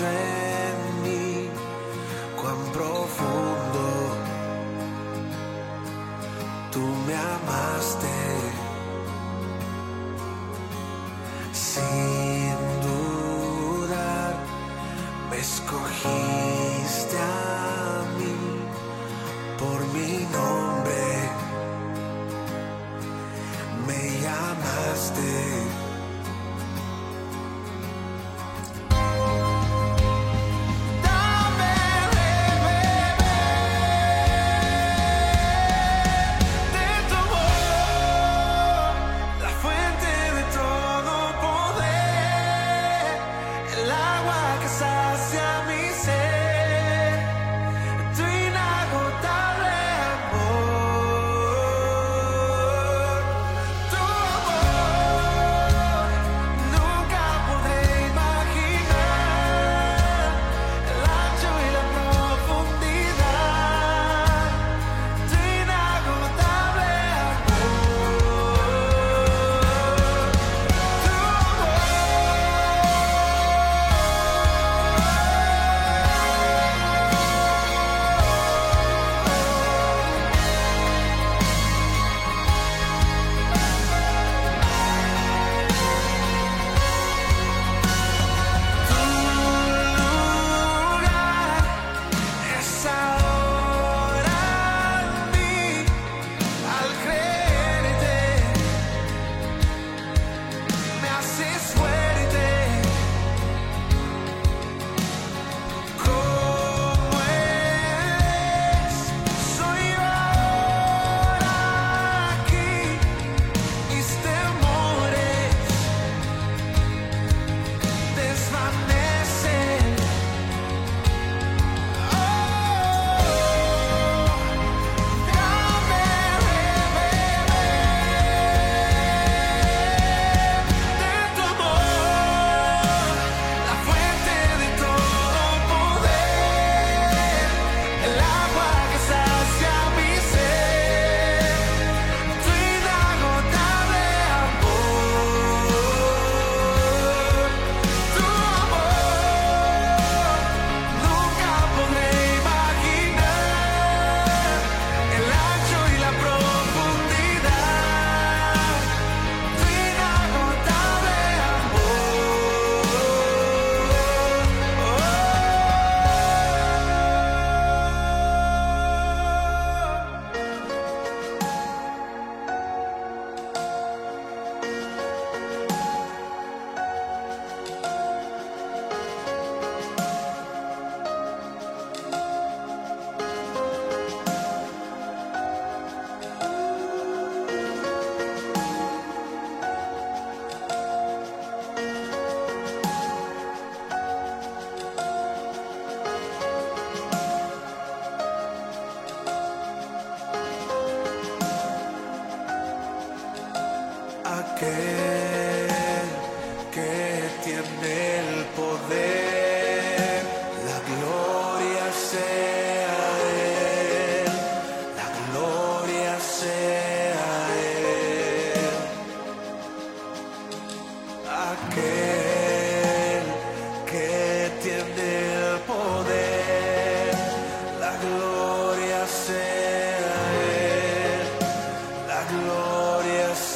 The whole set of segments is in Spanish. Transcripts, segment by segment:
decenni, quan profondo tu mi amaste.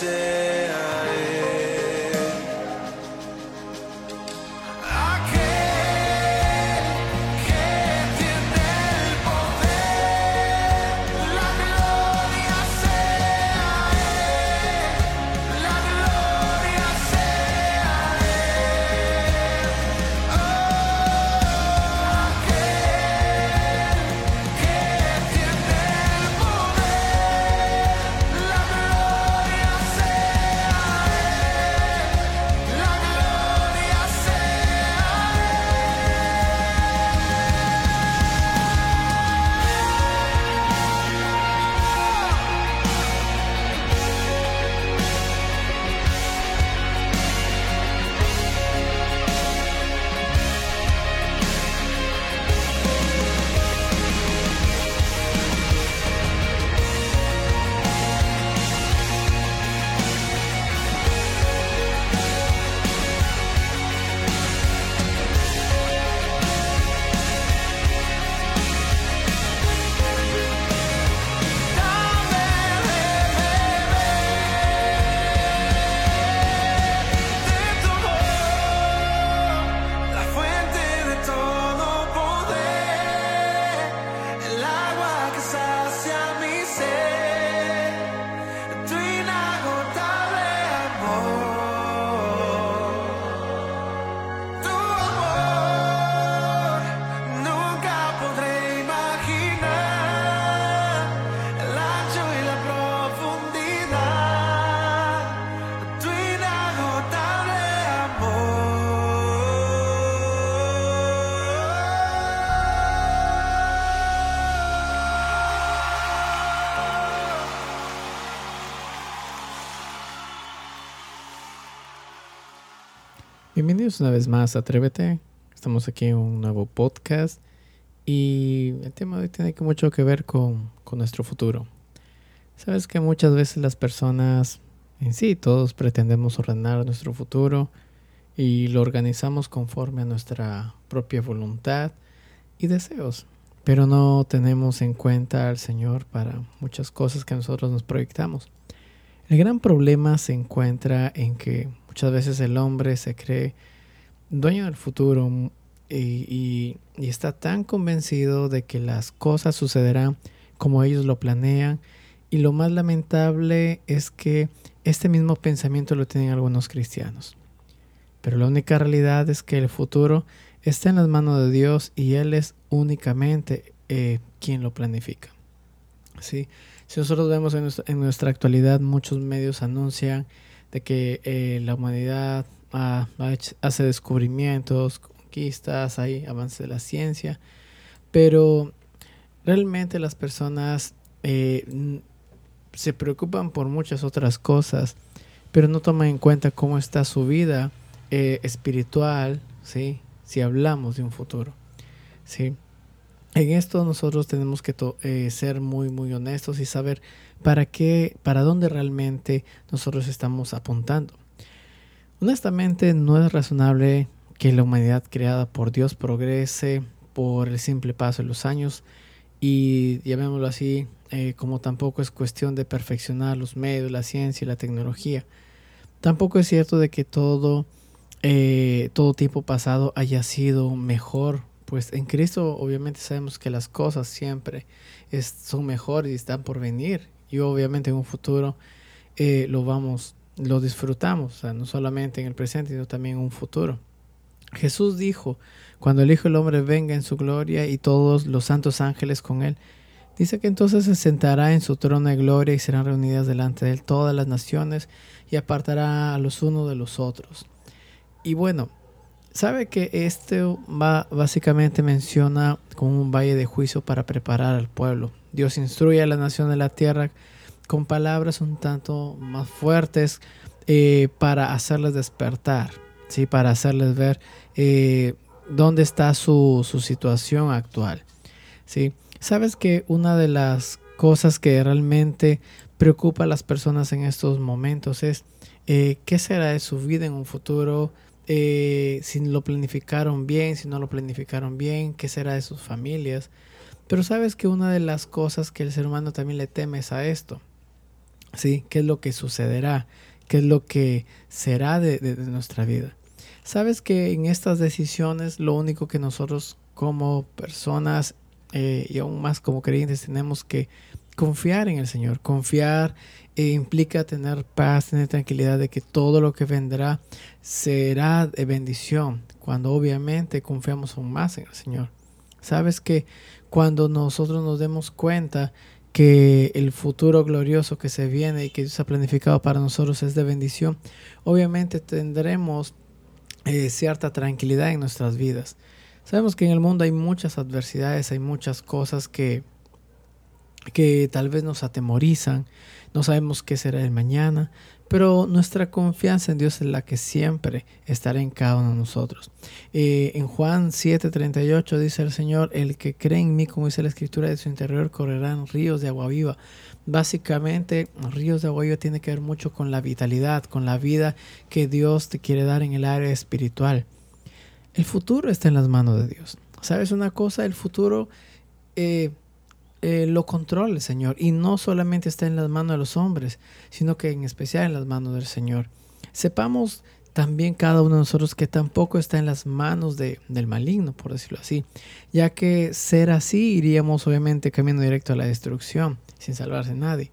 say Bienvenidos una vez más a Atrévete. Estamos aquí en un nuevo podcast y el tema de hoy tiene mucho que ver con, con nuestro futuro. Sabes que muchas veces las personas en sí, todos pretendemos ordenar nuestro futuro y lo organizamos conforme a nuestra propia voluntad y deseos, pero no tenemos en cuenta al Señor para muchas cosas que nosotros nos proyectamos. El gran problema se encuentra en que Muchas veces el hombre se cree dueño del futuro y, está tan convencido de que las cosas sucederán como ellos lo planean. Y lo más lamentable es que este mismo pensamiento lo tienen algunos cristianos. Pero la única realidad es que el futuro está en las manos de Dios y Él es únicamente eh, quien lo planifica. ¿Sí? Si nosotros vemos en nuestra actualidad, muchos medios anuncian de que eh, la humanidad hace descubrimientos, conquistas, hay avance de la ciencia, pero realmente las personas eh, se preocupan por muchas otras cosas, pero no toman en cuenta cómo está su vida eh, espiritual, ¿sí? si hablamos de un futuro. ¿sí? En esto nosotros tenemos que ser muy, muy honestos y saber para qué, para dónde realmente nosotros estamos apuntando. Honestamente, no es razonable que la humanidad creada por Dios progrese por el simple paso de los años y llamémoslo así, eh, como tampoco es cuestión de perfeccionar los medios, la ciencia y la tecnología. Tampoco es cierto de que todo, eh, todo tiempo pasado haya sido mejor, pues en Cristo obviamente sabemos que las cosas siempre son mejores y están por venir y obviamente en un futuro eh, lo vamos, lo disfrutamos, no solamente en el presente, sino también en un futuro. Jesús dijo, cuando el Hijo del Hombre venga en su gloria y todos los santos ángeles con él, dice que entonces se sentará en su trono de gloria y serán reunidas delante de él todas las naciones y apartará a los unos de los otros. Y bueno, sabe que esto va, básicamente menciona como un valle de juicio para preparar al pueblo. Dios instruye a la nación de la tierra con palabras un tanto más fuertes eh, para hacerles despertar, ¿sí? para hacerles ver eh, dónde está su, situación actual. ¿sí? Sabes que una de las cosas que realmente preocupa a las personas en estos momentos es eh, qué será de su vida en un futuro, si lo planificaron bien, si no lo planificaron bien, qué será de sus familias. Pero sabes que una de las cosas que el ser humano también le teme es a esto. ¿Sí? ¿Qué es lo que sucederá? ¿Qué es lo que será de, nuestra vida? Sabes que en estas decisiones lo único que nosotros como personas eh, y aún más como creyentes tenemos que confiar en el Señor. Confiar eh, implica tener paz, tener tranquilidad de que todo lo que vendrá será de bendición, cuando obviamente confiamos aún más en el Señor. Sabes que cuando nosotros nos demos cuenta que el futuro glorioso que se viene y que Dios ha planificado para nosotros es de bendición, obviamente tendremos eh, cierta tranquilidad en nuestras vidas. Sabemos que en el mundo hay muchas adversidades, hay muchas cosas que, que tal vez nos atemorizan, no sabemos qué será el mañana, pero nuestra confianza en Dios es la que siempre estará en cada uno de nosotros. Eh, en Juan 7:38 dice el Señor, el que cree en mí, como dice la escritura, de su interior correrán ríos de agua viva. Básicamente, ríos de agua viva tiene que ver mucho con la vitalidad, con la vida que Dios te quiere dar en el área espiritual. El futuro está en las manos de Dios. ¿Sabes una cosa? El futuro... Eh, eh, lo controla el Señor y no solamente está en las manos de los hombres, sino que en especial en las manos del Señor. Sepamos también cada uno de nosotros que tampoco está en las manos de, del maligno, por decirlo así, ya que ser así iríamos obviamente camino directo a la destrucción, sin salvarse nadie.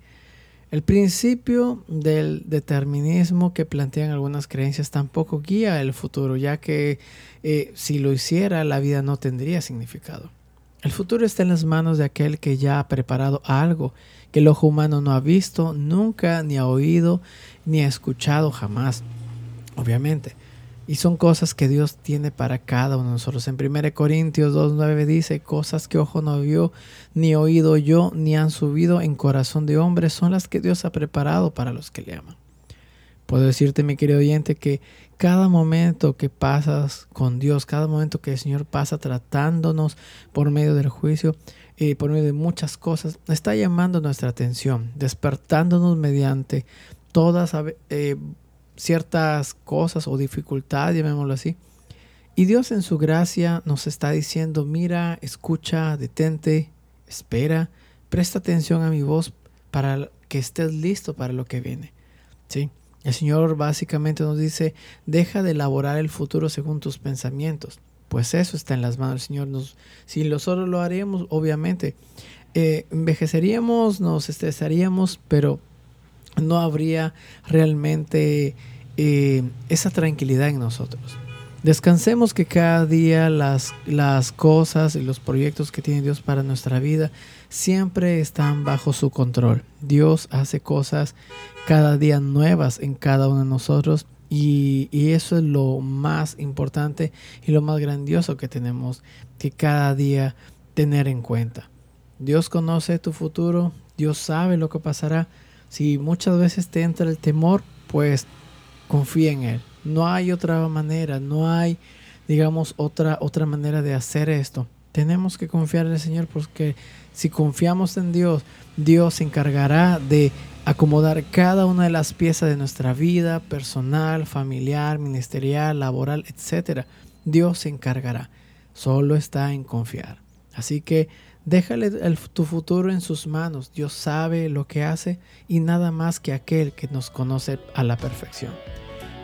El principio del determinismo que plantean algunas creencias tampoco guía el futuro, ya que eh, si lo hiciera la vida no tendría significado. El futuro está en las manos de aquel que ya ha preparado algo que el ojo humano no ha visto, nunca, ni ha oído, ni ha escuchado jamás. Obviamente. Y son cosas que Dios tiene para cada uno de nosotros. En 1 Corintios 2.9 dice, cosas que ojo no vio, ni oído yo, ni han subido en corazón de hombre, son las que Dios ha preparado para los que le aman. Puedo decirte, mi querido oyente, que cada momento que pasas con Dios, cada momento que el Señor pasa tratándonos por medio del juicio, y eh, por medio de muchas cosas, está llamando nuestra atención, despertándonos mediante todas eh, ciertas cosas o dificultades, llamémoslo así. Y Dios en su gracia nos está diciendo, mira, escucha, detente, espera, presta atención a mi voz para que estés listo para lo que viene. ¿Sí? El Señor básicamente nos dice, deja de elaborar el futuro según tus pensamientos. Pues eso está en las manos del Señor. Nos, si nosotros lo haremos, obviamente, eh, envejeceríamos, nos estresaríamos, pero no habría realmente eh, esa tranquilidad en nosotros. Descansemos que cada día las, las cosas y los proyectos que tiene Dios para nuestra vida siempre están bajo su control. Dios hace cosas cada día nuevas en cada uno de nosotros y, y, eso es lo más importante y lo más grandioso que tenemos que cada día tener en cuenta. Dios conoce tu futuro, Dios sabe lo que pasará. Si muchas veces te entra el temor, pues confía en Él. No hay otra manera, no hay, digamos, otra, otra manera de hacer esto. Tenemos que confiar en el Señor porque si confiamos en Dios, Dios se encargará de acomodar cada una de las piezas de nuestra vida personal, familiar, ministerial, laboral, etc. Dios se encargará. Solo está en confiar. Así que déjale tu futuro en sus manos. Dios sabe lo que hace y nada más que aquel que nos conoce a la perfección.